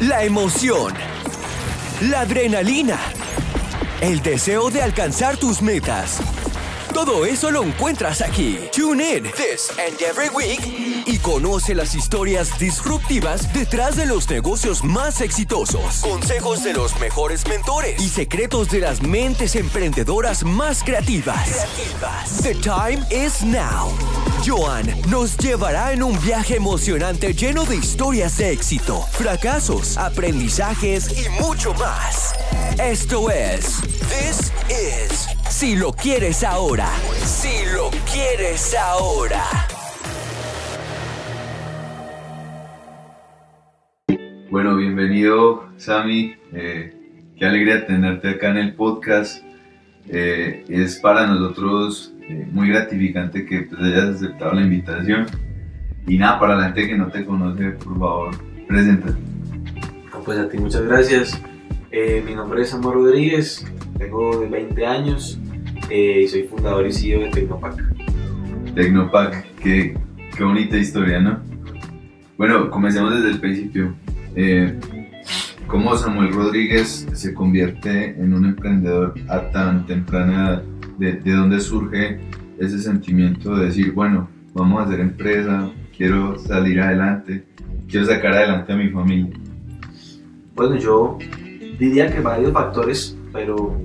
la emoción, la adrenalina, el deseo de alcanzar tus metas. Todo eso lo encuentras aquí. Tune in this and every week y conoce las historias disruptivas detrás de los negocios más exitosos, consejos de los mejores mentores y secretos de las mentes emprendedoras más creativas. The time is now. Joan nos llevará en un viaje emocionante lleno de historias de éxito, fracasos, aprendizajes y mucho más. Esto es This is Si lo quieres ahora. Si lo quieres ahora. Bueno, bienvenido Sami. Eh, qué alegría tenerte acá en el podcast. Eh, es para nosotros eh, muy gratificante que pues, hayas aceptado la invitación. Y nada, para la gente que no te conoce, por favor, preséntate. Pues a ti muchas gracias. Eh, mi nombre es Samuel Rodríguez, tengo 20 años eh, y soy fundador y CEO de Tecnopac. Tecnopac, qué, qué bonita historia, ¿no? Bueno, comencemos desde el principio. Eh, ¿Cómo Samuel Rodríguez se convierte en un emprendedor a tan temprana edad? ¿De, de dónde surge ese sentimiento de decir, bueno, vamos a hacer empresa, quiero salir adelante, quiero sacar adelante a mi familia? Bueno, yo diría que varios factores, pero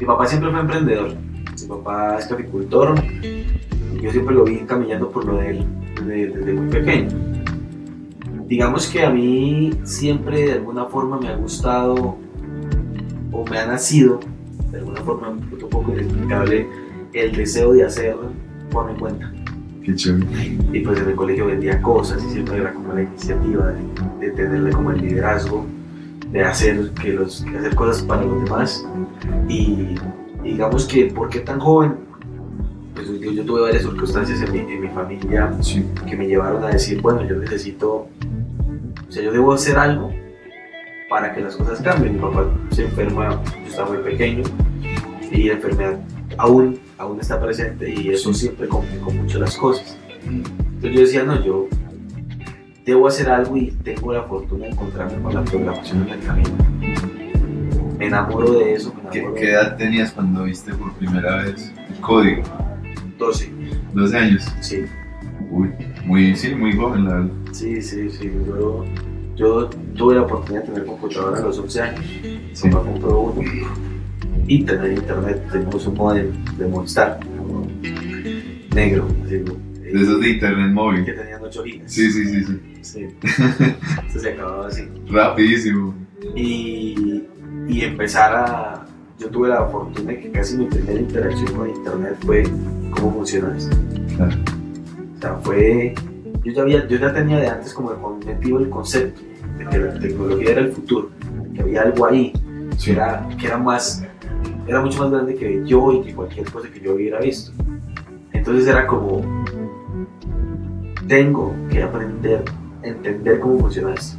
mi papá siempre fue emprendedor. Mi papá es capicultor y yo siempre lo vi caminando por lo de él desde, desde muy pequeño. Digamos que a mí siempre de alguna forma me ha gustado o me ha nacido, de alguna forma un poco inexplicable, el deseo de hacer por mi cuenta. Qué chévere. Y pues en el colegio vendía cosas y siempre era como la iniciativa de, de tenerle como el liderazgo, de hacer, que los, hacer cosas para los demás. Y, y digamos que, ¿por qué tan joven? Pues yo, yo tuve varias circunstancias en mi, en mi familia Sí. que me llevaron a decir, bueno, yo necesito, o sea, yo debo hacer algo para que las cosas cambien. Mi papá se enferma, yo estaba muy pequeño y la enfermedad aún, aún está presente y eso siempre complicó mucho las cosas. Entonces yo decía, no, yo debo hacer algo y tengo la fortuna de encontrarme con la programación en el camino. Me enamoro de eso, me ¿Qué, enamoro qué edad tenías cuando viste por primera vez el código? 12, 12 años. sí. Uy, muy, sí, muy joven, la verdad. Sí, sí, sí. Yo, yo tuve la oportunidad de tener computadora a los 11 años. Sí. Papá compró uno y tener internet. Teníamos un modem de Movistar negro, así, De esos de internet móvil. que tenían 8 gigas. Sí, sí, sí, sí. Sí. Eso se acababa así. Rapidísimo. Y, y empezar a. Yo tuve la fortuna de que casi mi primera interacción con internet fue cómo funciona esto. Claro. O sea, fue. Yo ya, había, yo ya tenía de antes como metido el concepto de que la tecnología era el futuro, que había algo ahí, que Sí. era, que era más. Era mucho más grande que yo y que cualquier cosa que yo hubiera visto. Entonces era como. Tengo que aprender, entender cómo funciona esto.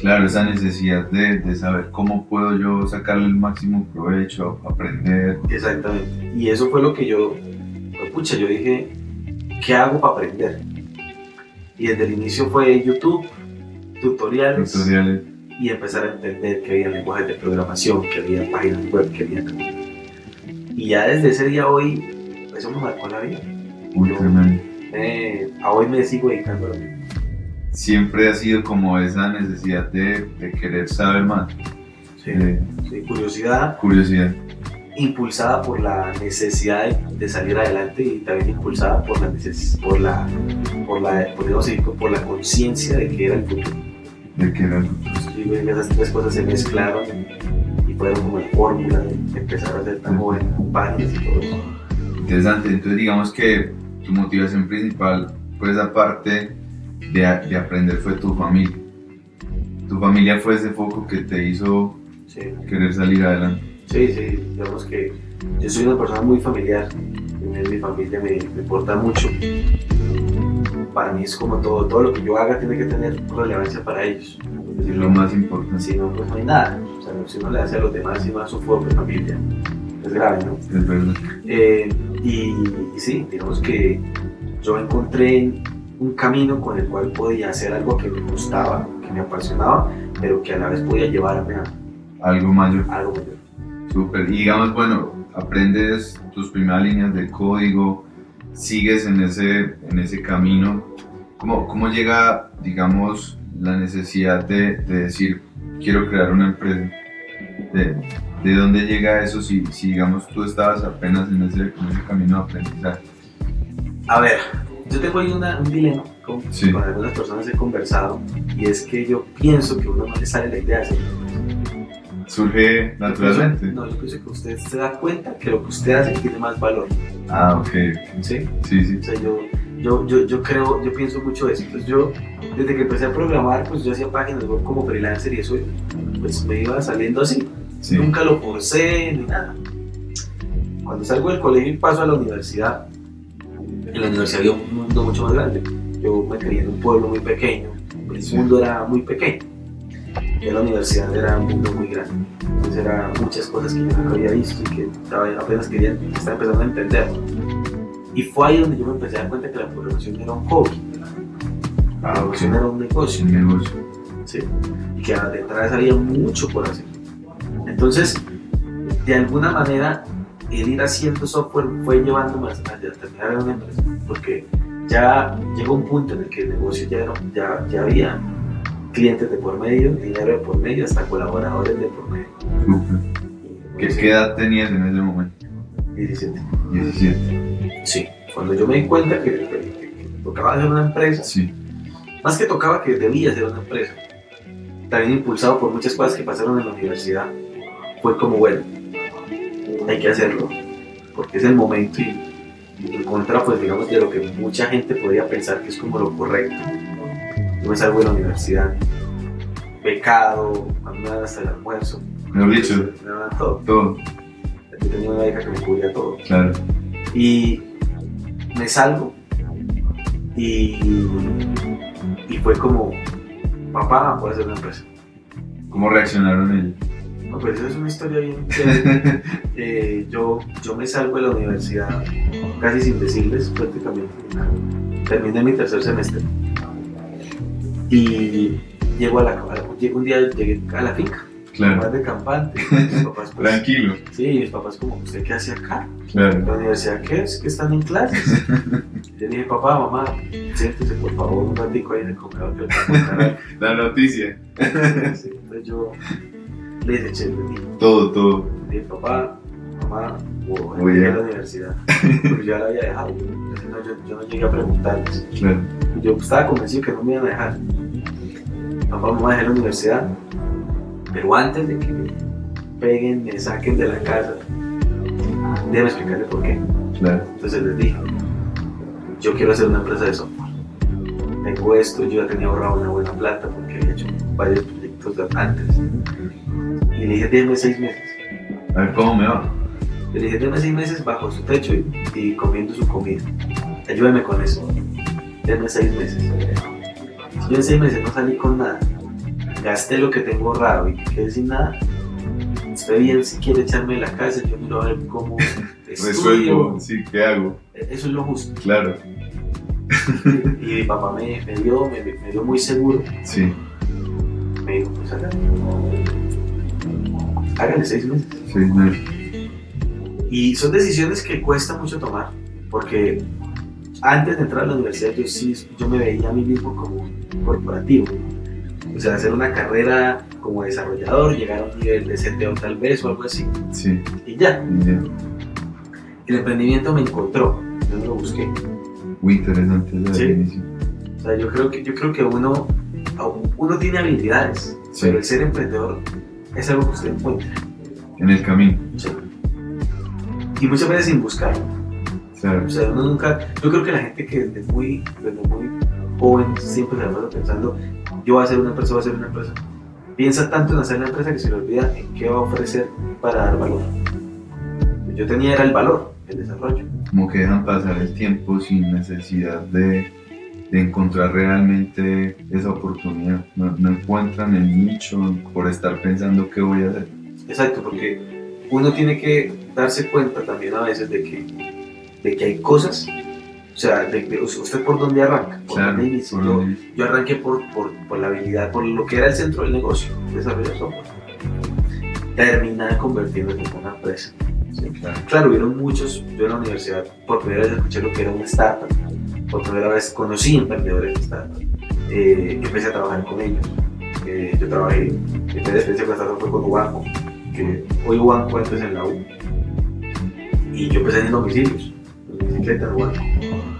Claro, esa necesidad de, de saber cómo puedo yo sacarle el máximo provecho, aprender. Exactamente. Y eso fue lo que yo, pucha, yo dije, ¿qué hago para aprender? Y desde el inicio fue YouTube, tutoriales, Tutoriales. y empezar a entender que había lenguajes de programación, que había páginas web, que había... Y ya desde ese día hoy, eso me marcó la vida. Uy, Yo- tremendo. Eh, a hoy me sigo dedicando a lo mismo. Siempre ha sido como esa necesidad de, de querer saber más, Sí, curiosidad curiosidad. impulsada por la necesidad de, de salir adelante y también impulsada por la por la por la por la conciencia de que era el futuro. de querer. Y ven, esas tres cosas se mezclaron y, fueron como la fórmula de empezar a hacer tan joven páginas y todo eso. Interesante. Entonces, digamos que tu motivación principal, pues aparte de, de aprender, fue tu familia. Tu familia fue ese foco que te hizo Sí, querer salir adelante. sí, sí, digamos que yo soy una persona muy familiar, mi familia me, me importa mucho. Para mí es como todo, todo lo que yo haga tiene que tener relevancia para ellos. Es lo más importante. Si no, pues no hay nada. O sea, si uno le hace a los demás no a su propia familia, es grave, ¿no? Es verdad. Eh, y, y sí, digamos que yo encontré un camino con el cual podía hacer algo que me gustaba, que me apasionaba, pero que a la vez podía llevarme a Algo mayor. algo mayor. Súper. Y digamos, bueno, aprendes tus primeras líneas de código, sigues en ese, en ese camino. ¿Cómo, cómo llega, digamos, la necesidad de, de decir, quiero crear una empresa? ¿De, de dónde llega eso si, si, digamos, tú estabas apenas en ese, en ese camino de aprendizaje? A ver, yo tengo ahí una- un dilema con, Sí. con algunas personas he conversado y es que yo pienso que uno no le sale la idea de hacer ¿Surge naturalmente? No, yo pienso que usted se da cuenta que lo que usted hace tiene más valor. Ah, ok. ¿sí? Sí, sí. O sea, yo, yo, yo, yo creo, yo pienso mucho eso. Entonces yo, desde que empecé a programar, pues yo hacía páginas web como freelancer y eso, pues me iba saliendo así. sí. Nunca lo forcé ni nada. Cuando salgo del colegio y paso a la universidad, en la universidad había un mundo mucho más grande. Yo me crié en un pueblo muy pequeño, el mundo era muy pequeño. Y la universidad era un mundo muy grande. Entonces eran muchas cosas que yo nunca había visto y que apenas quería, estaba empezando a entender. Y fue ahí donde yo me empecé a dar cuenta que la programación era un hobby. La programación era un negocio. Un negocio. ¿sí? y que detrás había mucho por hacer. Entonces, de alguna manera, el ir haciendo software fue llevándome hasta terminar en una empresa, porque ya llegó un punto en el que el negocio ya, era- ya, ya había clientes de por medio, dinero de por medio, hasta colaboradores de por medio. ¿Qué, edad tenías en ese momento? 17. 17. Sí, cuando yo me di cuenta que, que- que tocaba hacer una empresa, Sí. más que tocaba que debía ser una empresa, también impulsado por muchas cosas que pasaron en la universidad, fue como, bueno, hay que hacerlo, porque es el momento y, y en contra, pues digamos, de lo que mucha gente podría pensar que es como lo correcto. Yo me salgo de la universidad, becado, a mí me dan hasta el almuerzo, Mejor dicho, me dan todo. todo. Yo tenía una beca que me cubría todo. Claro. Y me salgo y, y fue como, papá, puedo hacer una empresa. ¿Cómo reaccionaron ellos? No, pues esa es una historia bien chévere. Eh, yo, yo me salgo de la universidad casi sin decirles prácticamente nada. Terminé mi tercer semestre y llego a la, un día llegué a la finca, Claro. más de campante. Mis papás, pues, Tranquilo. sí, mis papás como, ¿usted qué hace acá? Claro. ¿La universidad qué es? ¿Que están en clases? Yo dije, papá, mamá, siéntese por favor un ratico ahí en el le contar La noticia. algo". Sí, Entonces yo les eché el dije, Todo, todo. dije, papá, mamá, voy Voy a la universidad. Porque ya la había dejado. Entonces, no, yo, yo no llegué a preguntarles. Claro. Yo estaba convencido que no me iban a dejar. Papá, mamá, dejé la universidad. Pero antes de que me peguen, me saquen de la casa, déjame explicarle por qué. Claro. Entonces les dije, yo quiero hacer una empresa de software. Tengo esto, yo ya tenía ahorrado una buena plata porque había hecho varios proyectos antes. Y le dije, déjeme seis meses. A ver cómo me va. Le dije, déjeme seis meses bajo su techo y, y comiendo su comida. Ayúdame con eso. Déjeme seis meses. Yo en seis meses no salí con nada, gasté lo que tengo ahorrado y quedé sin nada, usted bien si quiere echarme de la casa, yo miro a ver cómo. Resuelvo. Sí, ¿qué hago? Eso es lo justo. Claro. Y mi papá me, me dio, me, me dio muy seguro. Sí. Me dijo, pues hágale. Hágale seis meses. Sí, no. Y son decisiones que cuesta mucho tomar, porque antes de entrar a la universidad yo sí, yo me veía a mí mismo como corporativo. O sea, hacer una carrera como desarrollador, llegar a un nivel de CTO tal vez o algo así. Sí. Y ya, ya. el emprendimiento me encontró, yo no lo busqué. Muy interesante esa Sí. definición. O sea, yo creo que, yo creo que uno, uno tiene habilidades, Sí. pero el ser emprendedor es algo que usted encuentra. En el camino. Sí. Y muchas veces sin buscar. Claro. O sea, uno nunca. Yo creo que la gente que desde muy, desde muy joven siempre se la pasa pensando: yo voy a hacer una empresa, voy a hacer una empresa. Piensa tanto en hacer la empresa que se le olvida en qué va a ofrecer para dar valor. Yo tenía era el valor, el desarrollo. Como que dejan pasar el tiempo sin necesidad de, de encontrar realmente esa oportunidad. No, no encuentran el nicho por estar pensando qué voy a hacer. Exacto, porque uno tiene que darse cuenta también a veces de que, de que hay cosas O sea, de- de- ¿usted por dónde arranca? ¿Por Claro, dónde inicia? por Yo- Yo arranqué por, por, por la habilidad, por lo que era el centro del negocio, desarrollar software. Terminé convirtiéndome en una empresa. ¿sí? claro. Claro, hubieron muchos, yo en la universidad por primera vez escuché lo que era una startup, por primera vez conocí emprendedores de startup, eh, empecé a trabajar con ellos. Eh, yo trabajé, mi primera experiencia con startup fue con Ubanco, que hoy Ubanco antes en la U, y yo empecé en domicilios, bicicleta.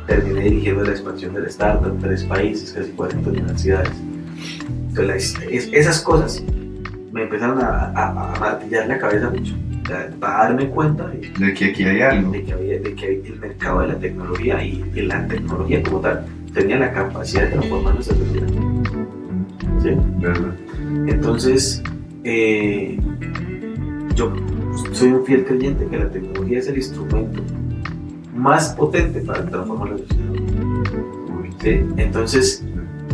Terminé dirigiendo la expansión de la startup en tres países, casi 40 universidades. Entonces, es- esas cosas me empezaron a, a- a martillar la cabeza mucho, para darme cuenta de, De que aquí hay algo. de que, había, de que el mercado de la tecnología y, y la tecnología como tal tenía la capacidad de transformar nuestra sociedad. ¿Sí? ¿Verdad? Entonces, eh, yo soy un fiel creyente que la tecnología es el instrumento más potente para transformar la sociedad. ¿Sí? Entonces,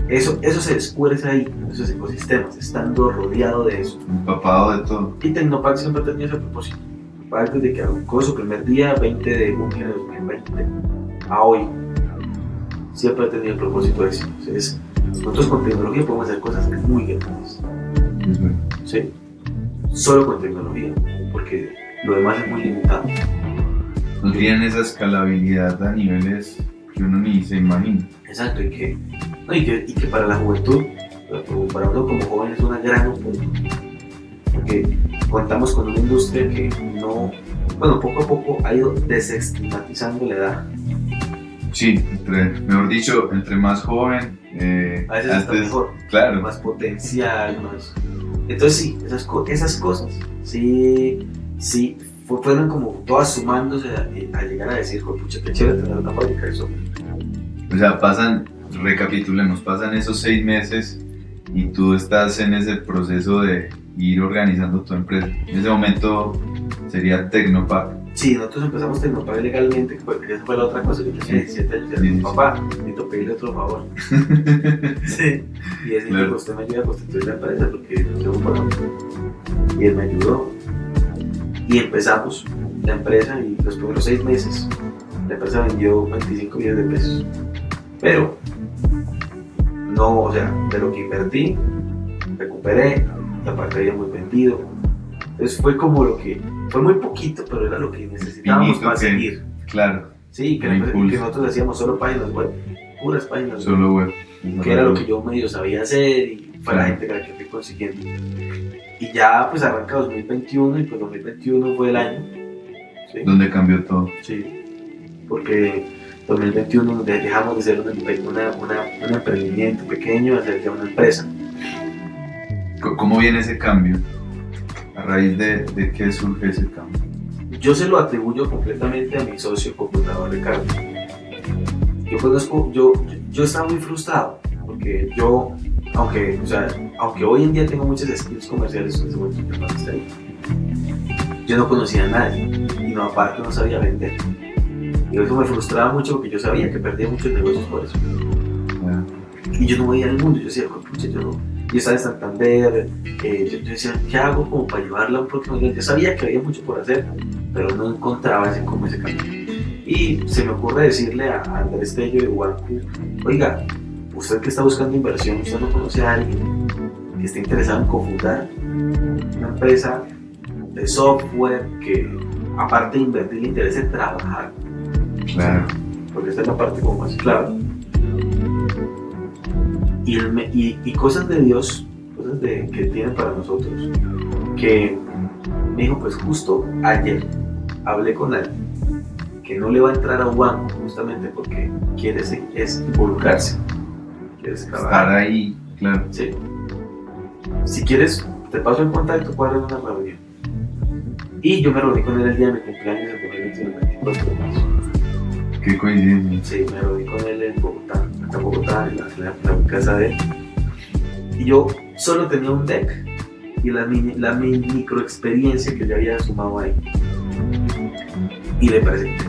eso, eso se descubre ahí, en esos ecosistemas, estando rodeado de eso. Empapado de todo. Y Tecnopac siempre ha tenido ese propósito. Tecnopac desde que arrancó su primer día, 20 de junio de 2020, a hoy, siempre ha tenido el propósito de eso. Entonces, nosotros con tecnología podemos hacer cosas muy grandes. ¿sí? Solo con tecnología, porque lo demás es muy limitado. No tienen esa escalabilidad a niveles que uno ni se imagina. Exacto, y que, no, y que, y que para la juventud, para- uno como joven es una gran oportunidad. Porque contamos con una industria que no, bueno, poco a poco ha ido desestigmatizando la edad. Sí, entre, mejor dicho, entre más joven, eh, A veces está mejor, claro, más potencial, más... Entonces sí, esas, esas cosas, sí, sí, fueron como todas sumándose a, a llegar a decir, "Joder, pucha, qué chévere tener una fábrica de software". o sea, pasan, recapitulemos, pasan esos seis meses y tú estás en ese proceso de ir organizando tu empresa. En ese momento sería Tecnopac. Sí, nosotros empezamos Tecnopac legalmente, porque esa fue la otra cosa. Yo tenía Sí. 17 años, y sí. papá, necesito pedirle otro favor. sí. Y es Claro. que usted me ayuda a constituir la empresa, porque no tengo para mí. Y él me ayudó. Y empezamos la empresa, y los primeros seis meses, la empresa vendió 25 millones de pesos. Pero, no, o sea, de lo que invertí, recuperé, y aparte habíamos vendido. Entonces fue como lo que, fue muy poquito, pero era lo que necesitábamos Finito para que- seguir. Claro, Sí, que, nosotros hacíamos solo páginas web, puras páginas web, solo web. que era lo que yo medio sabía hacer y fue la gente que la que fui consiguiendo. Y ya pues arranca 2021 y pues 2021 fue el año. Sí, Donde cambió todo. sí. porque 2021 nos de- dejamos de ser un, empe- una- una- un emprendimiento pequeño a ser ya una empresa. ¿Cómo viene ese cambio? ¿A raíz de, de qué surge ese cambio? Yo se lo atribuyo completamente a mi socio cofundador Ricardo. Yo conozco, yo, yo estaba muy frustrado porque yo, aunque, o sea, aunque hoy en día tengo muchas skills comerciales, en ese momento yo no estaba ahí, yo no conocía a nadie y no aparte no sabía vender. Y eso me frustraba mucho porque yo sabía que perdía muchos negocios por eso. Ya. Y yo no veía el mundo, yo decía, pucha, yo no. Yo estaba en Santander, eh, yo, yo decía, ¿qué hago como para llevarla a un próximo nivel? Yo sabía que había mucho por hacer, pero no encontraba ese, como ese camino. Y se me ocurre decirle a Andrés Tello de Huancu, oiga, usted que está buscando inversión, usted no conoce a alguien que esté interesado en cofundar una empresa de software que, aparte de invertir, le interese trabajar, Claro. porque esta es la parte como más clave. Y, cosas de Dios, cosas de, que tiene para nosotros, que me dijo, pues justo ayer hablé con él, que no le va a entrar a un banco justamente porque quiere es involucrarse, Estar ahí, claro. Sí. Si quieres, te paso el contacto para una reunión. Y yo me reuní con él el día de mi cumpleaños, el 2021, el 24 de marzo. Qué coincidencia. Sí, me reuní con él en Bogotá, acá en Bogotá, en la, en casa de él. Y yo solo tenía un deck y la, mini, la mi- microexperiencia que yo había sumado ahí. Y le presenté.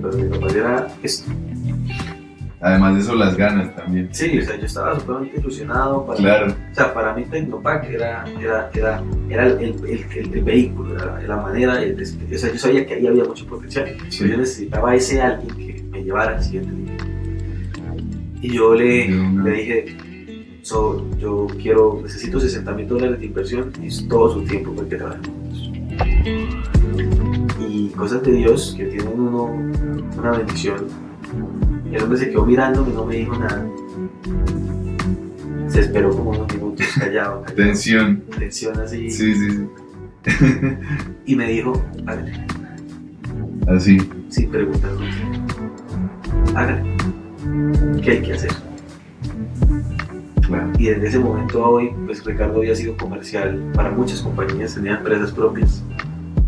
Pero mi papá era esto. Además de eso, las ganas también. Sí, o sea, yo estaba súper ilusionado para, Claro. O sea, para mí Tecnopac era, era, era, era el, el, el- el vehículo, era la manera, de- o sea, yo sabía que ahí había mucho potencial, Sí. pero yo necesitaba ese alguien que me llevara al siguiente nivel. Y yo le, le dije, so, yo quiero, necesito 60 mil dólares de inversión y es todo su tiempo para que trabajemos juntos. Y cosas de Dios que tienen uno una bendición. El hombre se quedó mirándome, no me dijo nada. Se esperó como unos minutos callado, callado Tensión. tensión así. Sí, sí, sí. Y me dijo, hágale, Así. sin preguntas. Hágale. ¿Qué hay que hacer? Claro. Y desde ese momento a hoy, pues Ricardo había sido comercial para muchas compañías, tenía empresas propias,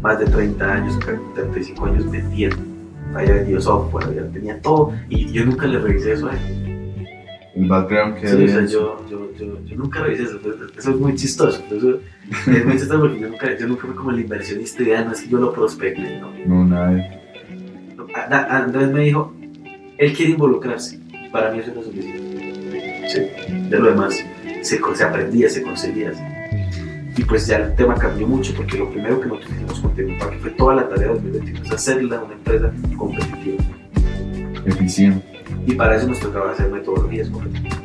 más de 30 años, 35 años vendiendo. Había vendido software, había- tenía todo, y yo nunca le revisé eso a él. El background que Sí, o sea, había. yo, yo, yo, yo nunca revisé eso, eso es muy chistoso. Eso, es muy chistoso porque yo nunca, yo nunca fui como el inversionista ideal, no es que yo lo prospecte, no. No, nada. Andrés me dijo, él quiere involucrarse. Para mí eso era suficiente. Sí. De lo demás, se, se aprendía, se conseguía. Y pues ya el tema cambió mucho porque lo primero que nosotros hicimos con Tecnopark fue toda la tarea de 2021, es hacerla una empresa competitiva. Eficiente. Y para eso nos tocaba hacer metodologías competitivas.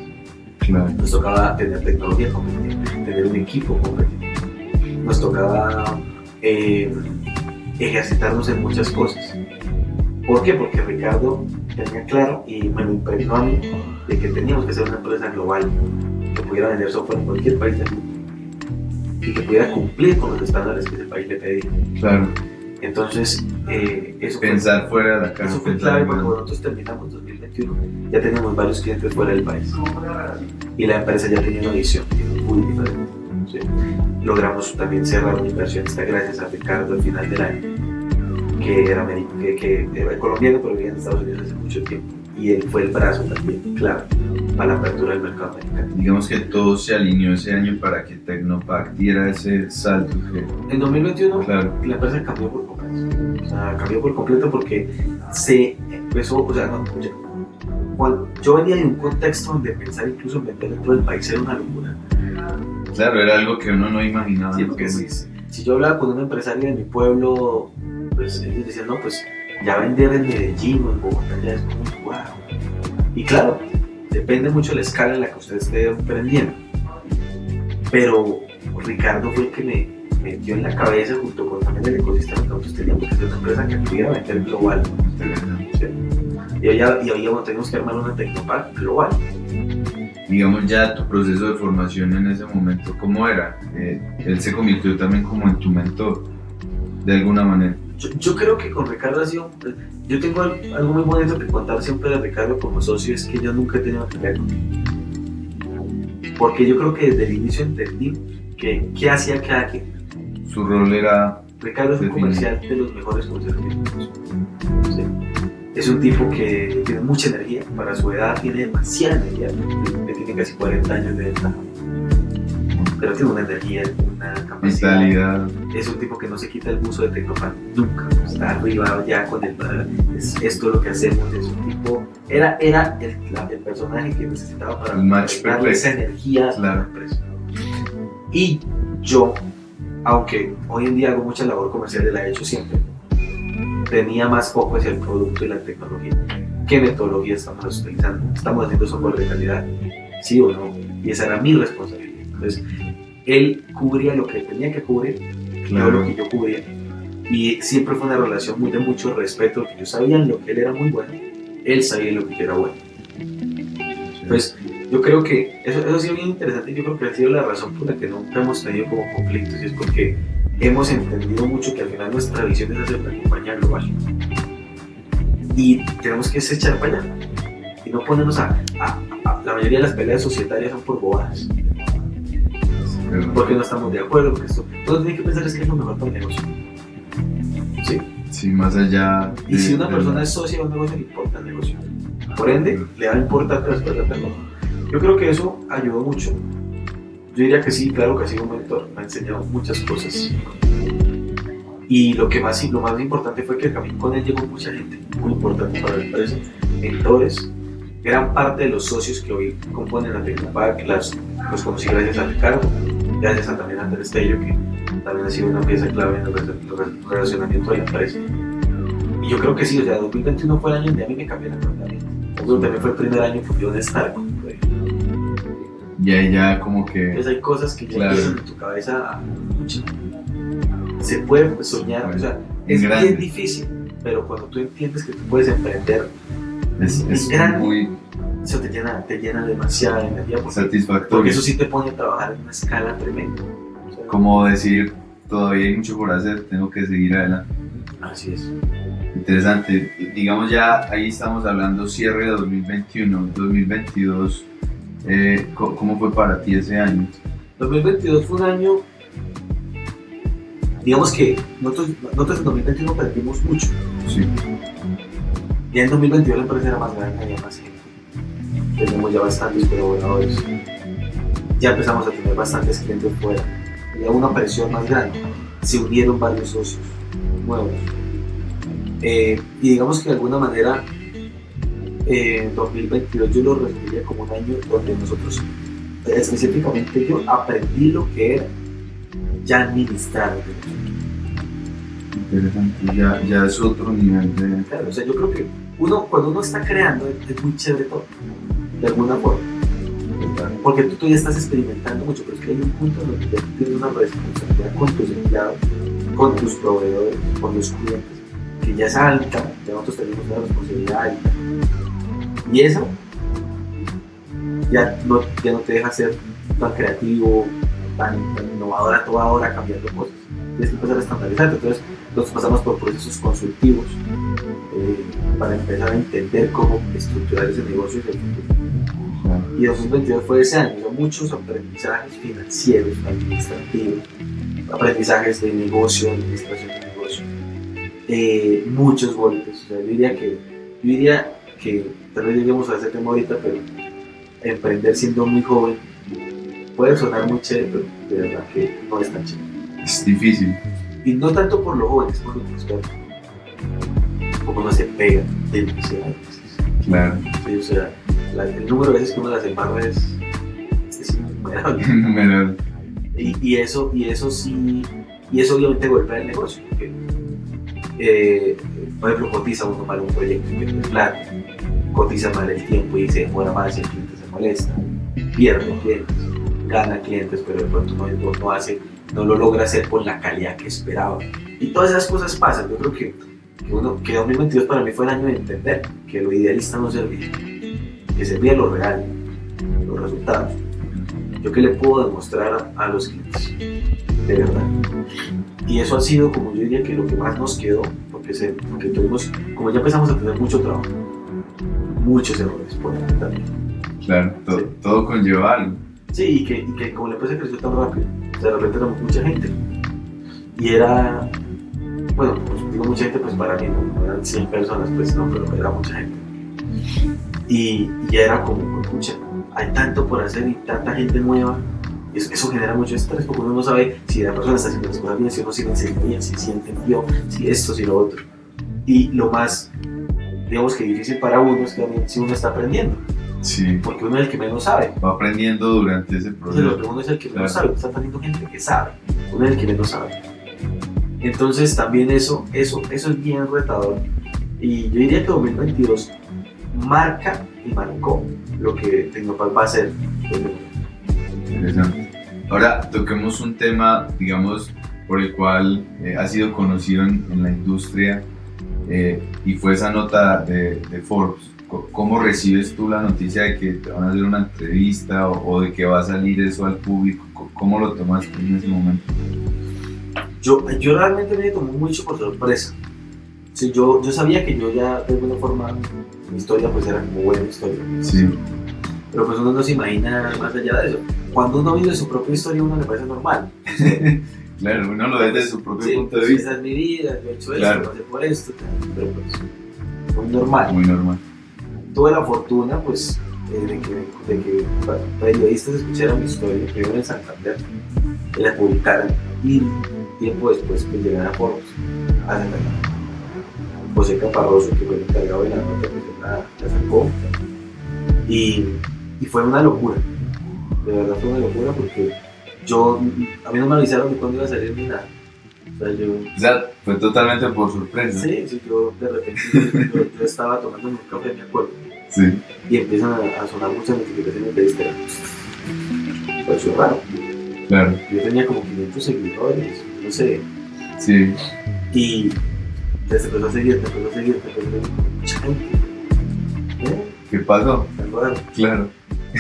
Claro. Nos tocaba tener tecnología competitiva, tener un equipo competitivo. Nos tocaba eh, ejercitarnos en muchas cosas. ¿Por qué? Porque Ricardo tenía claro y me lo impregnó a mí de que teníamos que ser una empresa global que pudiera vender software en cualquier país del mundo y que pudiera cumplir con los estándares que ese país le pedía. Claro. Entonces, eh, eso fue- Pensar fuera de la casa. eso fue clave porque cuando nosotros terminamos 2021 ya teníamos varios clientes fuera del país y la empresa ya tenía una visión muy diferente. ¿sí? Logramos también cerrar una inversión, está gracias a Ricardo al final del año, que era, que, que era colombiano pero vivía en Estados Unidos hace mucho tiempo y él fue el brazo también clave para la apertura del mercado americano. Digamos que todo se alineó ese año para que Tecnopac diera ese salto En 2021 claro, la empresa cambió por completo. O sea, cambió por completo porque se empezó, o sea, no, yo, cuando- yo venía de un contexto donde pensar incluso en vender dentro del país era una locura. claro, era algo que uno no imaginaba. Sí, porque si, si yo hablaba con un empresario de mi pueblo, pues ellos decían, no, pues ya vender en Medellín o en Bogotá ya es como, wow. Y claro, depende mucho de la escala en la que usted esté emprendiendo. Pero Ricardo fue el que me metió en la cabeza, junto con también el ecosistema, que nosotros teníamos que ser una empresa que pudiera vender global. Y hoy ya, y hoy ya tenemos que armar una Tecnopark global. Digamos ya tu proceso de formación en ese momento, ¿cómo era? Eh, él se convirtió también como en tu mentor, de alguna manera. Yo, yo creo que con Ricardo ha sido. Yo tengo al- algo muy bonito que contar siempre de Ricardo como socio: es que yo nunca he tenido que él. Porque yo creo que desde el inicio entendí que qué hacía cada quien. Su rol era, Ricardo es un comercial de los mejores conozco. Sí. Es un tipo que tiene mucha energía, para su edad tiene demasiada energía, que tiene casi 40 años de edad. Pero tiene una energía, una capacidad. vitalidad, es un tipo que no se quita el buzo de Tecnopan nunca. Está arriba ya con el es, esto es lo que hacemos. Es un tipo. Era, era el, el personaje que necesitaba para darle esa energía a la Claro. empresa. Y yo, aunque hoy en día hago mucha labor comercial, la he hecho siempre, tenía más foco hacia el producto y la tecnología. ¿Qué metodología estamos utilizando? ¿Estamos haciendo software de calidad? ¿Sí o no? Y esa era mi responsabilidad. Entonces, él cubría lo que tenía que cubrir, yo lo claro. que yo cubría. Y siempre fue una relación muy de mucho respeto, porque yo sabía en lo que él era muy bueno, él sabía en lo que yo era bueno. Pues yo creo que eso, eso ha sido bien interesante y yo creo que ha sido la razón por la que nunca hemos tenido como conflictos y es porque hemos entendido mucho que al final nuestra visión es hacer una compañía global. Y tenemos que echar para allá y no ponernos a, a- a- La mayoría de las peleas societarias son por bobadas, Pero- porque no estamos de acuerdo, porque esto... Uno tiene que pensar es que es lo mejor para el negocio. ¿Sí? Sí, más allá. Y si una de persona la- es socia de un negocio, le importa el negocio. Por ende, le va a importar que las. Yo creo que eso ayudó mucho. Yo diría que sí, claro que ha sido un mentor, me ha enseñado muchas cosas. Y lo que más, lo más importante fue que también con él llegó mucha gente, muy importante para la empresa, mentores. Gran parte de los socios que hoy componen la Tecnopac las, los conocí gracias a Ricardo, gracias a también a Andrés Tello, que también ha sido una pieza clave en el, re- el relacionamiento de la empresa. Y yo creo que sí, o sea, 2021 fue el año donde a mí me cambió la que también fue el primer año que yo de estar Y ahí ya como que... Entonces hay cosas que ya Claro. en tu cabeza Se puede soñar, o sea, es grande. bien difícil, pero cuando tú entiendes que tú puedes emprender, Es, es Grande. muy eso te llena, te llena demasiada energía porque, porque satisfactorio. eso sí te pone a trabajar en una escala tremenda. O sea, Como decir, todavía hay mucho por hacer, tengo que seguir adelante. Así es. Interesante. Digamos ya, ahí estamos hablando cierre de 2021, 2022. eh, ¿Cómo fue para ti ese año? 2022 fue un año, digamos que nosotros, nosotros en 2021 perdimos mucho. Sí, Ya en 2022 la empresa era más grande, había más gente. Tenemos ya bastantes colaboradores. Ya empezamos a tener bastantes clientes fuera. Había una presión más grande. Se unieron varios socios nuevos. Eh, y digamos que de alguna manera, eh, 2022 yo lo resumiría como un año donde nosotros, específicamente yo, aprendí lo que era ya administrar. interesante. Ya, ya es otro nivel de... Claro, o sea, yo creo que uno, cuando uno está creando, es muy chévere todo, de alguna forma. Porque tú todavía estás experimentando mucho, pero es que hay un punto en donde tú tienes una responsabilidad con tus empleados, con tus proveedores, con los clientes, que ya es alta, ya nosotros tenemos una responsabilidad alta. Y eso ya no, te deja ser tan creativo, tan, tan innovador a toda hora cambiando cosas. Tienes que empezar a estandarizarte. Entonces, nosotros pasamos por procesos consultivos eh, para empezar a entender cómo estructurar ese negocio hacia el futuro. Y 2022 fue ese año, hubo muchos aprendizajes financieros, administrativos, aprendizajes de negocio, administración de negocio, eh, muchos golpes. O sea, yo diría que, yo diría que tal vez lleguemos a ese tema ahorita, pero emprender siendo muy joven puede sonar muy chévere, pero de verdad que no es tan chévere. Es difícil. Y no tanto por los jóvenes, por los expertos. Como no se pega demasiado. Claro. Sí, o sea, la- el número de veces que uno las embarra es, es innumerable. Y, y eso, y eso sí, y eso obviamente golpea el negocio. Porque, eh, por ejemplo, cotiza uno mal un proyecto y pierde plata, cotiza mal el tiempo y se demora más y el cliente se molesta, pierde clientes, gana clientes, pero de pronto no, no, no hace, no lo logra hacer con la calidad que esperaba. Y todas esas cosas pasan. Yo creo que, que, uno, que 2022 para mí fue el año de entender que lo idealista no servía, que servía lo real, los resultados. Yo qué le puedo demostrar a, a los clientes, de verdad. Y eso ha sido, como yo diría, que lo que más nos quedó, porque, se, porque tuvimos, como ya empezamos a tener mucho trabajo, muchos errores por ahí también. Claro, to- Sí. todo conlleva algo. Sí, y que, y que como la empresa creció tan rápido, de repente éramos mucha gente. Y era, bueno, pues digo mucha gente, pues para mí no eran 100 personas, pues no, pero era mucha gente. Y, y era como, pucha, hay tanto por hacer y tanta gente nueva. y Eso, eso genera mucho estrés porque uno no sabe si la persona está haciendo las cosas bien, si uno enseñó bien, si sí entendió, si esto, si lo otro. Y lo más, digamos que difícil para uno es que también si uno está aprendiendo, Sí, porque uno es el que menos sabe. va aprendiendo durante ese proceso. uno es el que Claro. menos sabe, está teniendo gente que sabe, uno es el que menos sabe. Entonces también eso, eso, eso es bien retador. Y yo diría que 2022 marca y marcó lo que Tecnopac va a hacer. Interesante. Ahora toquemos un tema, digamos, por el cual eh, ha sido conocido en, en la industria eh, y fue esa nota de, de Forbes. ¿Cómo recibes tú la noticia de que te van a hacer una entrevista o, o de que va a salir eso al público? Co- ¿Cómo lo tomaste en ese momento? Yo, yo realmente me tomó mucho por sorpresa. Sí, yo, yo sabía que yo ya de alguna forma mi historia pues era como buena historia. Sí, Pero pues uno no se imagina más allá de eso. Cuando uno vive su propia historia, a uno le parece normal. claro, uno lo ve desde su propio Sí, punto de pues, vista. Esa es mi vida, yo he hecho Claro. esto, pasé por esto, pero pues muy normal. Muy normal. Tuve la fortuna pues eh, de que, de que periodistas escucharan mi historia, primero en Santander, y la publicaran y tiempo después pues llegaran a Forbes a Santander. José Caparroso, que fue el encargado de la nota, pues él la, la sacó y, y fue una locura, de verdad fue una locura porque yo, a mí no me avisaron de cuándo iba a salir ni nada. O sea, yo, O sea, fue totalmente por sorpresa. sí, sí, yo de repente yo, yo estaba tomando un café, me acuerdo, Sí, y empiezan a, a sonar muchas notificaciones de Instagram. Pareció raro. claro. Yo tenía como 500 seguidores, no sé, Sí, y te empezó a seguir, te empezó a seguir, te empezó a seguir mucha gente. ¿Eh? ¿qué pasó? Claro.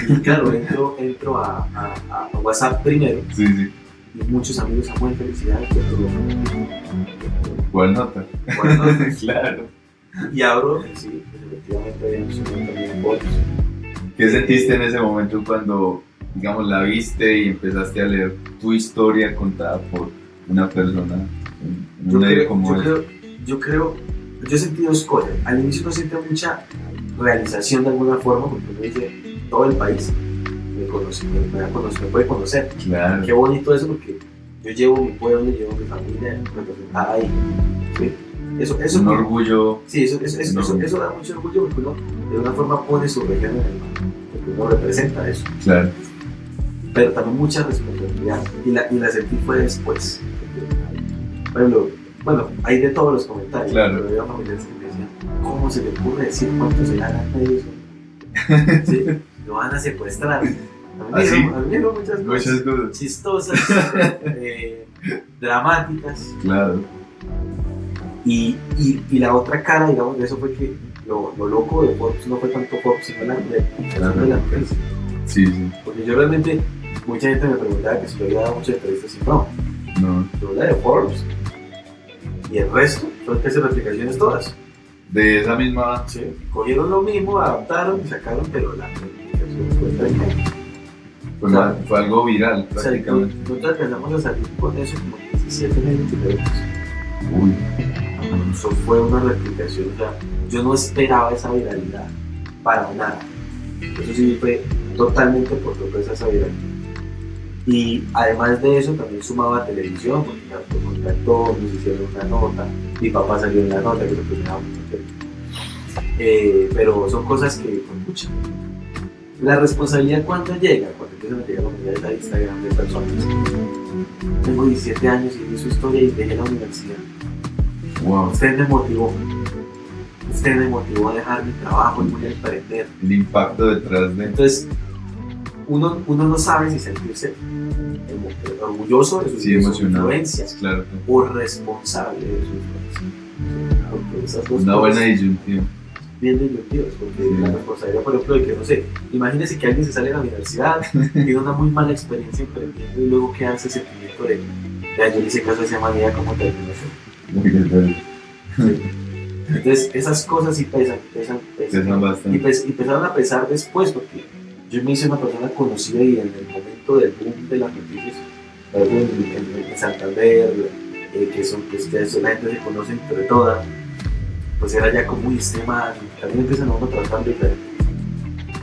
Y claro, entro, entro a, a, a WhatsApp primero Sí, sí. y muchos amigos Samuel, felicidades por tu ¿Cuál nota? bueno, claro. Y abro, y sí, efectivamente había fotos. ¿Qué sentiste en ese momento cuando, digamos, la viste y empezaste a leer tu historia contada por una persona en en Yo un creo, como yo, creo, yo creo, yo sentí dos cosas. Al inicio no sentí mucha realización de alguna forma, porque uno dice, todo el país me conoce, me, me, conocer, me puede conocer. Claro. Qué bonito eso, porque yo llevo mi pueblo, llevo mi familia representada ahí. ¿sí? Eso, eso, un orgullo. Sí, eso, eso, eso, eso da mucho orgullo porque uno de una forma pone su región en el mapa, porque uno representa eso, Claro. pero también mucha responsabilidad y la, y la sentí fue después. Por ejemplo, bueno, hay de todos los comentarios, Claro. pero había familiares que me decían, ¿cómo se le ocurre decir cuánto se ganan medios? Sí, lo van a secuestrar. A mí me ¿Ah, muchas cosas Muchas cosas. chistosas, eh, dramáticas, Claro. Y, y, y la otra cara, digamos, de eso fue que lo, lo loco de Forbes no fue tanto Forbes, sino la, la, Ajá. de la prensa. Sí, sí. Porque yo realmente, mucha gente me preguntaba que si yo había dado muchas entrevistas y no. No. Yo la de Forbes y el resto son que replicaciones todas. De esa misma. ¿sí? Cogieron lo mismo, adaptaron y sacaron, pero la replicación fue tremenda. Fue, O sea, fue algo viral, O sea, prácticamente. nosotros alcanzamos a salir con eso como 17 medios diferentes. Uy. Eso fue una replicación, o sea, yo no esperaba esa viralidad para nada. Eso sí fue totalmente por sorpresa esa viralidad. Y además de eso también sumaba televisión, porque por contacto nos hicieron una nota, mi papá salió en la nota, lo que me da mucho tiempo. eh, Pero son cosas que con mucha. La responsabilidad cuando llega, cuando empiezan a llegar los mensajes a Instagram de personas. Tengo 17 años y vi su historia y dejé la universidad. Wow. Usted me motivó. Usted me motivó a dejar mi trabajo y voy a emprender. El impacto detrás de. Entonces, uno, uno no sabe si sentirse orgulloso de sus, Sí, sus influencias Claro. o responsable de sus influencias. Porque esas dos Una buena disyuntiva. bien disyuntivas, porque Sí. la responsabilidad, por ejemplo, de que, no sé, imagínese que alguien se sale de la universidad, tiene una muy mala experiencia emprendiendo y luego queda ese sentimiento de, ya yo le hice caso a esa manera, ¿cómo terminó. Sí. Entonces, esas cosas sí pesan, pesan, pesan. Pesan Y, pes- y empezaron a pesar después, porque yo me hice una persona conocida y en el momento del boom de las noticias, en, en- en Santander, eh, que son pues, que eso la gente se conoce entre todas, pues era ya como muy extrema, también empiezan a uno tratar diferente.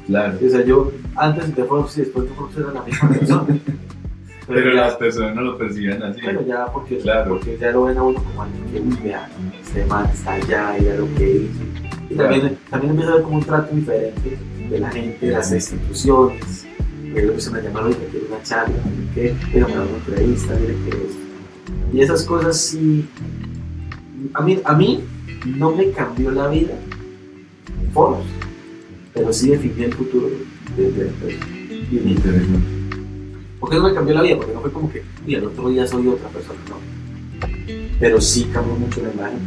Claro. O sea, yo antes de Forbes y después de Forbes era la misma persona. Pero ya, las personas no lo perciben así. Bueno, ya porque, Claro. porque ya lo ven a uno como alguien que, uy, vea, este man está allá, ya lo que hizo. Y también, también empieza a ver como un trato diferente de la gente, de las instituciones. Luego empiezan a llamar, oye, quiero una charla, me da una entrevista, mire qué es. Y esas cosas sí, a mí, a mí no me cambió la vida Forbes, pero sí definió el futuro de, la empresa. Y Interesante. ¿Por qué no me cambió la vida? Porque no fue como que, y el otro día soy otra persona, no. Pero sí cambió mucho la imagen,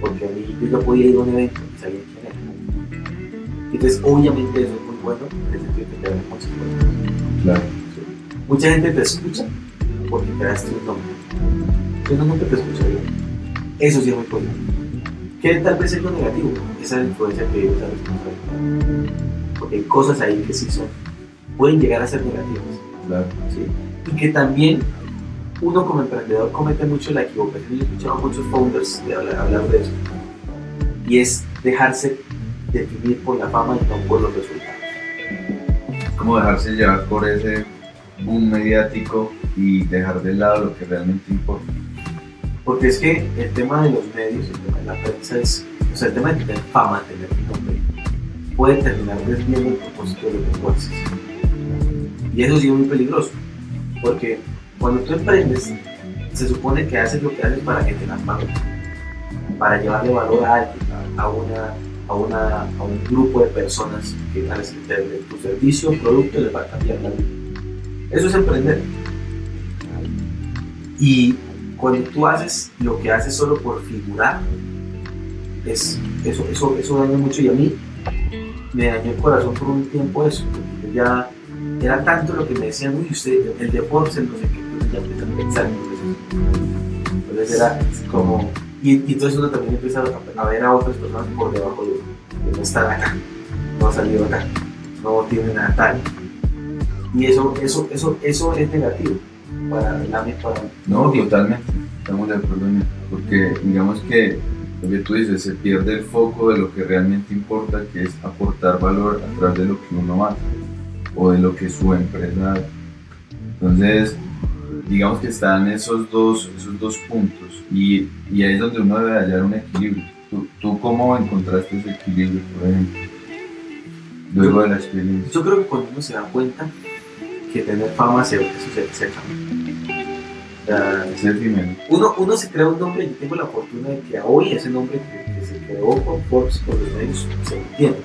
porque, a mí yo podía ir a un evento y sabía quién era. Y Entonces, obviamente eso es muy bueno, en el sentido de que te dan consecuencias. Claro. Mucha gente te escucha porque creaste un nombre. Pero no nunca te escucha bien. Eso sí es muy bueno. ¿Qué tal vez es lo negativo? Esa influencia que esa responsabilidad. Porque hay cosas ahí que sí son, pueden llegar a ser negativas. Claro. ¿sí? Y que también uno como emprendedor comete mucho la equivocación, y he escuchado a muchos founders de hablar, hablar de eso, y es dejarse definir por la fama y no por los resultados. Es como dejarse llevar por ese boom mediático y dejar de lado lo que realmente importa. Porque es que el tema de los medios, el tema de la prensa es, o sea, el tema de tener fama, tener un nombre, puede terminar desviando el propósito de lo que tú haces. Y eso sí es muy peligroso, porque cuando tú emprendes, se supone que haces lo que haces para generar valor, para llevarle valor a alguien, a, una, a, una, a un grupo de personas que a las que tu servicio producto les va a cambiar la vida. Eso es emprender. Y cuando tú haces lo que haces solo por figurar, es, eso, eso, eso daña mucho y a mí me dañó el corazón por un tiempo eso, porque ya era tanto lo que me decían, uy, usted, el deporte, no sé qué, a pensar Entonces era como, y, entonces uno también empieza a, ver a otras personas por debajo de uno, no están acá, no han salido acá, no tienen nada tal. Y eso, eso, eso, eso es negativo para el ámbito. No, totalmente, estamos de acuerdo en eso, porque digamos que lo que tú dices, se pierde el foco de lo que realmente importa, que es aportar valor a través de lo que uno hace o de lo que su empresa hace. Entonces, digamos que están esos dos, esos dos puntos y, y ahí es donde uno debe hallar un equilibrio. ¿Tú, ¿Tú, cómo encontraste ese equilibrio, por ejemplo, luego de la experiencia? Yo creo que cuando uno se da cuenta que tener fama se, eso se, se es el. Uno, uno se crea un nombre, y tengo la fortuna de que hoy ese nombre que, se creó con Forbes, por los medios, se entiende.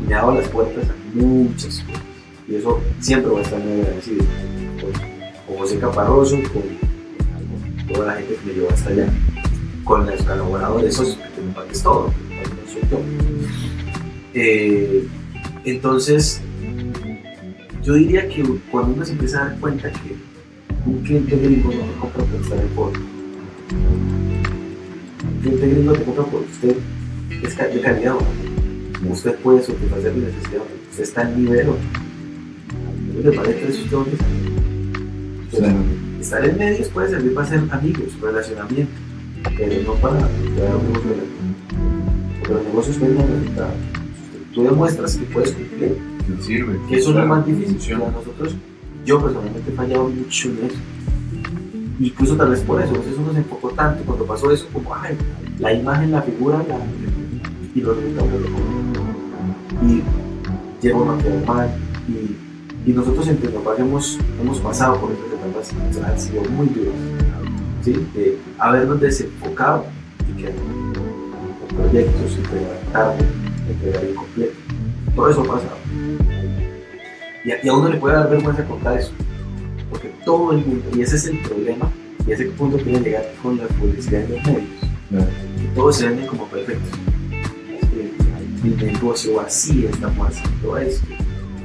Y me ha dado las puertas a muchas cosas. Y eso siempre va a estar muy agradecido. Con, José Caparroso, con, toda la gente que me llevó hasta allá, con los colaboradores, esos que me es todo, no soy yo. Entonces, yo diría que cuando uno se empieza a dar cuenta que un cliente gringo no te compra por estar en foto. Un cliente gringo te compra por usted es de calidad, ¿no? Usted puede satisfacer mi necesidad, usted está en nivel. ¿No le parece eso usted Estar en medios puede servir para ser amigos, relacionamiento, pero no para crear un negocio. Porque los negocios ven resultados. Tú demuestras que puedes cumplir. Que sirve. Que eso es lo más difícil. Para nosotros yo personalmente he fallado mucho en eso. Incluso tal vez por eso, entonces uno se enfocó tanto cuando pasó eso, como, ay, la imagen, la figura, la, y los resultados Y llegó a quedar mal. Y, nosotros entre papás hemos, hemos pasado por esas etapas, o han sido muy duras. ¿sí? De habernos desenfocado y que en proyectos, entregar tarde, entregar incompleto. Todo eso ha pasado. Y a, uno le puede dar vergüenza contar eso. Porque todo el mundo, y ese es el problema, y ese punto quiere llegar con la publicidad en los medios. Que todos se venden como perfectos. mi negocio así, estamos haciendo esto.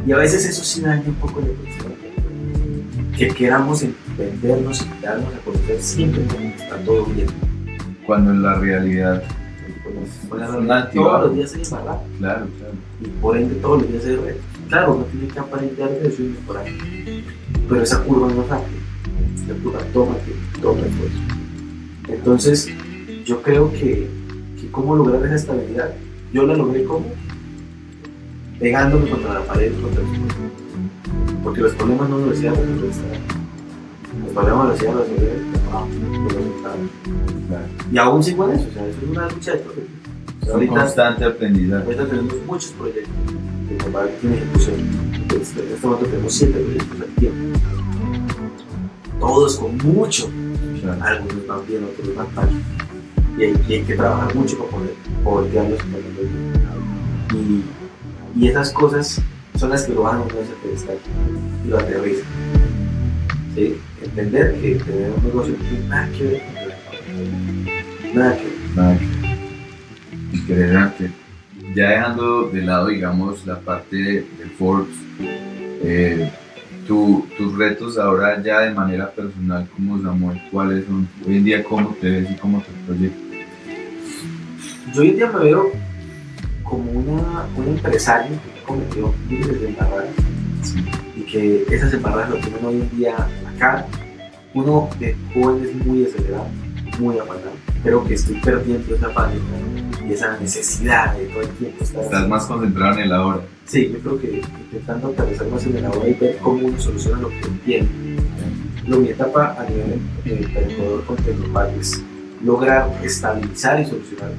Y a veces eso sí daña un poco la persona. Que queramos entendernos y darnos a conocer siempre como está todo bien. Cuando en la realidad pues, todos los días hay embarrada. Claro, claro. Y por ende todos los días hay retos claro, no tiene que aparentar de eso y mejorar. Pero esa curva no es rápida. Curva toma que toma esfuerzo. Entonces, yo creo que, que cómo lograr esa estabilidad, yo la logré como pegándome contra la pared, contra el. Porque los problemas no lo decían los. Los problemas lo decían los. Y aún sigo en eso, o sea, eso es una lucha de todo. Es un constante aprendizaje. Ahorita tenemos muchos proyectos mi papá tiene ejecución. En este momento tenemos siete proyectos al tiempo. Todos con mucho. Algunos van bien, otros van mal. Y hay, y hay que trabajar mucho para poder voltearlos y, y esas cosas son las que lo bajan a ese pedestal y lo aterrizan. ¿Sí? Entender que tener un negocio tiene nada que ver con Nada que ver. Nada que ver. Creer ya dejando de lado, digamos, la parte de, Forbes, eh, tus retos ahora ya de manera personal como Samuel, ¿cuáles son? Hoy en día, ¿cómo te ves y cómo te proyectas? Yo hoy en día me veo como una, un empresario que cometió miles de embarradas y que esas embarradas lo tienen hoy en día acá. Uno de jóvenes muy acelerado, muy afanado. Creo que estoy perdiendo esa pánica esa necesidad de todo el tiempo estar. Estás más concentrado en el ahora. Sí, yo creo que intentando aterrizar más en el ahora y ver cómo uno soluciona lo que tiene. Lo, mi etapa a nivel eh, emprendedor con Tecnopac es lograr estabilizar y solucionar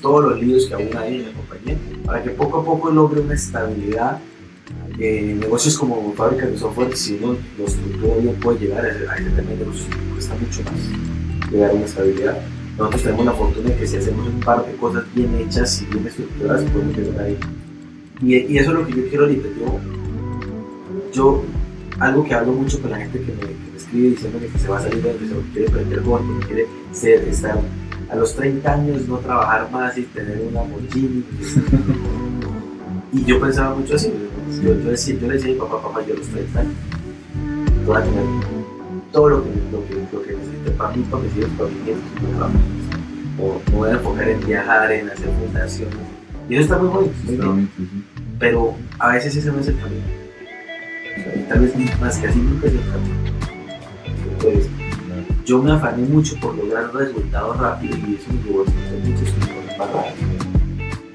todos los líos que aún hay en la compañía para que poco a poco logre una estabilidad eh, negocios como fábricas de software, si uno los estructura bien puede llegar a ese, de negocios, cuesta mucho más llegar a una estabilidad. Nosotros tenemos la fortuna de que si hacemos un par de cosas bien hechas y bien estructuradas, podemos llegar ahí. Y, y eso es lo que yo quiero ahorita. Yo, yo, algo que hablo mucho con la gente que me, que me escribe diciéndome que se va a salir de donde se quiere prender joven, que quiere ser, estar a los 30 años, no trabajar más y tener una Lamborghini. y yo pensaba mucho así. Yo, yo, decía, yo le decía a mi papá, papá, yo a los 30 años voy a tener todo lo que, lo que, lo que necesite para mí, para mis hijos, para mis nietos, para trabajo. O me voy a enfocar en viajar, en hacer fundaciones. Y eso está muy bonito, muy bien. pero a veces ese no es el camino. O sea, y tal vez más que así nunca es el camino. Entonces. Yo me afané mucho por lograr resultados rápidos y eso me llevó a hacer muchos.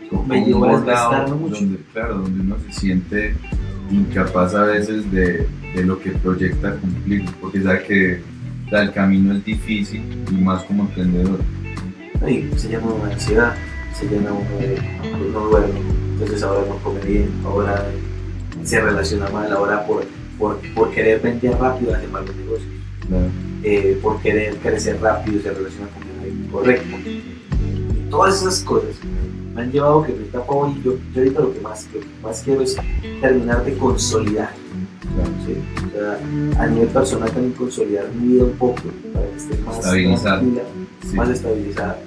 Como Me llevó a desgastarme mucho. Donde, claro, donde uno se siente incapaz a veces de, de lo que proyecta cumplir, porque sabe que el camino es difícil y más como emprendedor. Y se llama una ansiedad, se llena uno de no duerme, entonces ahora no come bien, ahora se relaciona mal, ahora por, por, por querer vender rápido hace malos negocios. Claro. Eh, por querer crecer rápido se relaciona con el incorrecto. Y todas esas cosas me han llevado a que mi etapa hoy, yo, yo ahorita lo que, más, que más quiero es terminar de consolidar. ¿sí? O sea, a nivel personal también consolidar mi vida un poco para que esté más Estabilizar. tranquila, Sí. más estabilizada.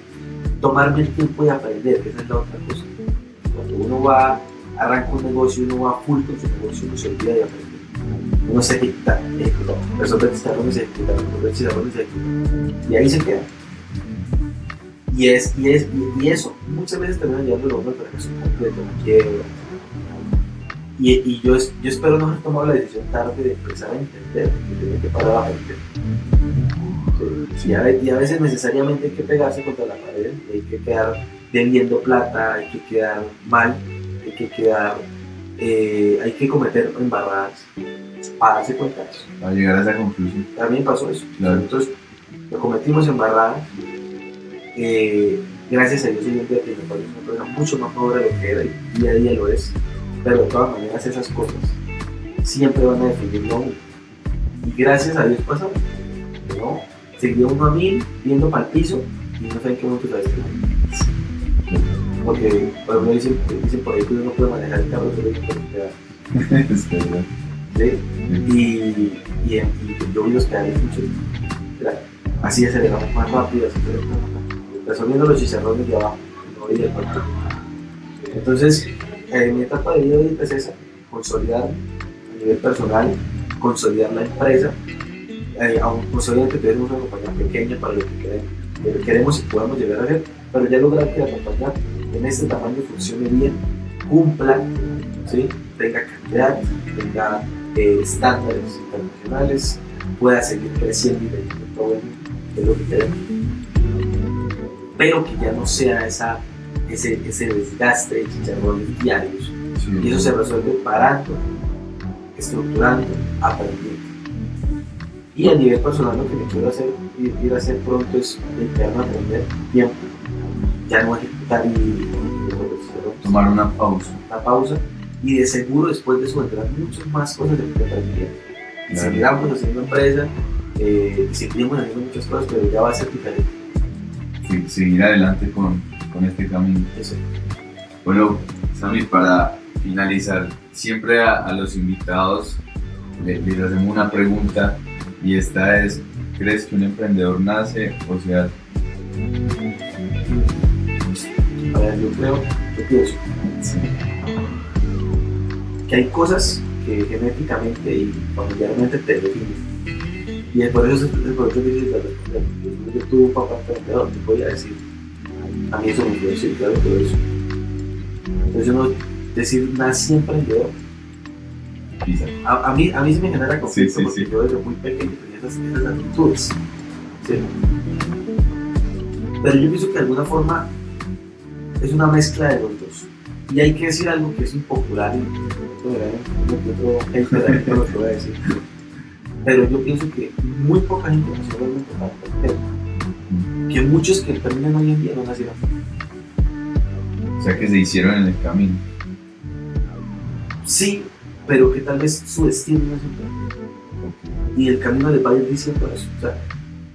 Tomarme el tiempo de aprender, que esa es la otra cosa. Cuando uno va, arranca un negocio, uno va full con su negocio, uno se olvida de aprender. Uno se ejecuta, ejecuta, resolver chicharrones, ejecuta, resolver chicharrones, ejecuta. Y ahí se queda. Y, es, y, es, y, y eso muchas veces termina llevando a al fracaso completo, la quiebra. Y, y yo, yo espero no haber tomado la decisión tarde de empezar a entender que tiene que parar a. Sí, Y, a, veces necesariamente hay que pegarse contra la pared, hay que quedar debiendo plata, hay que quedar mal, hay que quedar, eh, hay que cometer embarradas para darse cuenta de eso. Para llegar a esa conclusión. También pasó eso. Claro. Entonces, lo cometimos embarradas. Eh, gracias a Dios, hoy en día que me parece una persona mucho más madura de lo que era y día a día lo es. Pero de todas maneras, esas cosas siempre van a definirlo a uno. Y gracias a Dios pasó. ¿no? Seguía uno a mil, viendo para el piso y no sé en qué momento sabes que Porque, por ejemplo, dicen, dicen por ahí que uno no puede manejar el carro, solo que puede quedar. es verdad. Y, y, y yo vi los pedales mucho. Así aceleramos más rápido, así aceleramos. Resolviendo los chicharrones de abajo, no control. Entonces, eh, mi etapa de vida es esa, consolidar a nivel personal, consolidar la empresa, eh, consolidar que tenemos una compañía pequeña para lo que queremos, que queremos y podamos llegar a ser, pero ya lograr que la compañía en este tamaño funcione bien, cumpla, ¿sí? tenga calidad, tenga eh, estándares internacionales, pueda seguir creciendo y que es lo que queremos. Pero que ya no sea esa, ese, ese desgaste de chicharrones diarios. Sí, Y eso se resuelve parando, estructurando, aprendiendo. Y a nivel personal lo que me quiero hacer, ir, ir a hacer pronto es dedicarme a aprender tiempo, ya no ejecutar resolver chicharrones Tomar una pausa. una pausa y de seguro después de eso vendrán muchas más cosas de aprendí. Y Claro. seguiremos haciendo empresa, eh, y seguiremos haciendo muchas cosas, pero ya va a ser diferente. Sí, seguir adelante con, con este camino. Eso. Bueno, Sammy, para finalizar, siempre a, a los invitados le- les hacemos una pregunta y esta es, ¿crees que un emprendedor nace o se hace? A ver, yo creo, yo pienso Sí. Que hay cosas que genéticamente y familiarmente te definen. Y es por eso es por eso que dices. Yo, tuve un papá emprendedor, te podía decir. A mí eso me influenció, claro, todo eso. Entonces yo no decir nací emprendedor. A, a mí, a mí sí me genera conflicto Sí, sí, porque sí. yo desde muy pequeño tenía esas, esas actitudes. Pero yo pienso que de alguna forma es una mezcla de los dos. Y hay que decir algo que es impopular otro voy a decir. Pero yo pienso que muy poca gente nació realmente para emprender. Que muchos que emprenden hoy en día no nacieron. O sea que se hicieron en el camino. Sí, pero que tal vez su destino no es emprender. Y el camino les va a ir diciendo eso. O sea,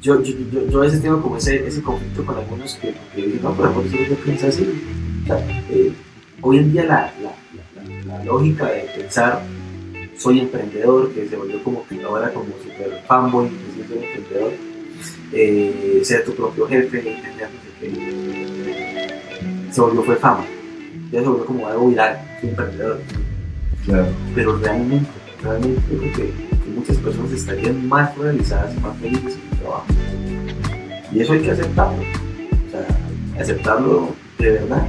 yo, yo, yo, yo a veces tengo como ese, ese conflicto con algunos que, que dicen, no, pero ¿por qué usted piensa así? O sea, eh, hoy en día la, la, la, lógica de pensar soy emprendedor, que se volvió como que ahora como super fanboy, que soy emprendedor, eh, ser tu propio jefe, entender, qué, se volvió fue fama, ya se volvió como algo viral, soy emprendedor. Claro. Pero realmente, realmente creo que, que muchas personas estarían más realizadas y más felices en su trabajo. Y eso hay que aceptarlo. O sea, aceptarlo de verdad.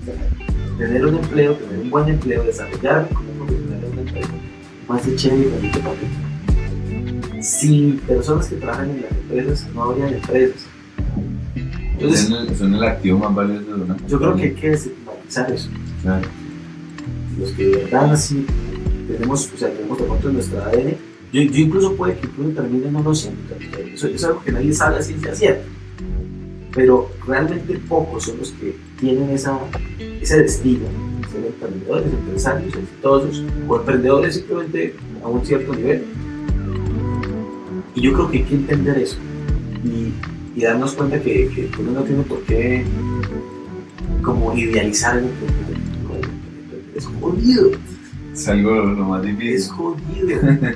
O sea, tener un empleo, tener un buen empleo, desarrollarme como profesional en una empresa, más de chévere y bonito para. Sin personas que trabajan en las empresas, no habrían empresas. Entonces, son, el, son el activo más valioso de una yo creo que hay que desestigmatizar eso. Claro. Los que de verdad así tenemos, o sea, tenemos de pronto en nuestra ADN, yo, yo incluso puede que incluso termine no lo siento. Eso, eso es algo que nadie sabe a ciencia cierta. Pero realmente pocos son los que tienen esa, ese destino, ser emprendedores, empresarios exitosos o emprendedores simplemente a un cierto nivel. Y yo creo que hay que entender eso y, y darnos cuenta que, que, uno no tiene por qué como idealizar el emprendedor. Es jodido. Es algo lo más difícil. Es jodido.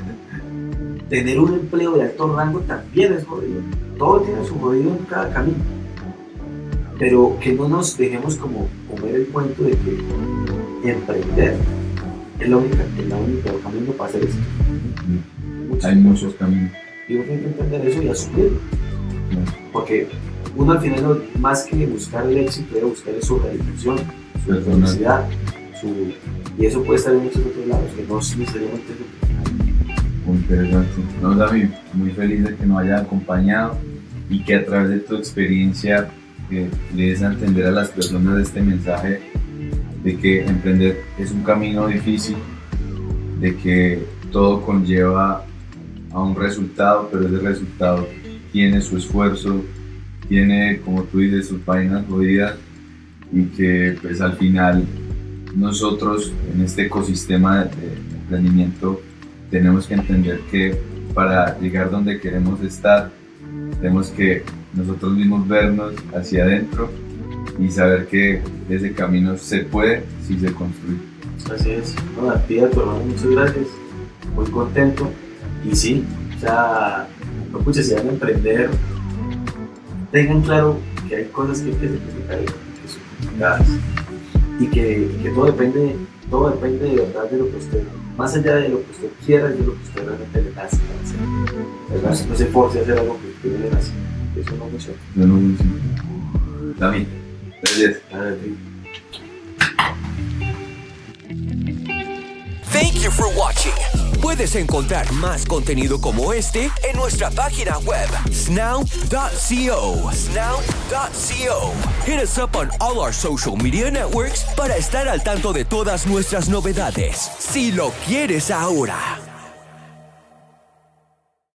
Tener un empleo de alto rango también es jodido. Todo tiene su jodido en cada camino. Pero que no nos dejemos como comer el cuento de que emprender es la única, es la única camino para hacer esto. Muchos Hay muchos caminos. y uno tiene que entender eso y asumirlo. Porque uno al final, más que buscar el éxito, debe buscar su realización, su Personal. felicidad. Su, y eso puede estar en muchos otros lados, que no es necesariamente Muy interesante. No, David, muy feliz de que nos haya acompañado y que a través de tu experiencia eh, le des a entender a las personas este mensaje de que emprender es un camino difícil, de que todo conlleva a un resultado, pero ese resultado tiene su esfuerzo, tiene, como tú dices, sus vainas jodidas y que pues al final nosotros en este ecosistema de, de emprendimiento tenemos que entender que para llegar donde queremos estar, tenemos que nosotros mismos vernos hacia adentro y saber que ese camino se puede si se construye. Así es. No, a ti, a tu hermano, muchas gracias. Muy contento. Y sí, o sea, no pucha, si van a emprender, tengan claro que hay cosas que hay que simplificar y que son complicadas. Y que, todo depende, todo depende de verdad de lo que usted, más allá de lo que usted quiera, es de lo que usted realmente le para hacer. No, se force a hacer algo que usted le nace. Eso no no. David, gracias. Thank you for watching. Puedes encontrar más contenido como este en nuestra página web, snow.co. Snow.co. Hit us up on all our social media networks para estar al tanto de todas nuestras novedades. Si lo quieres ahora.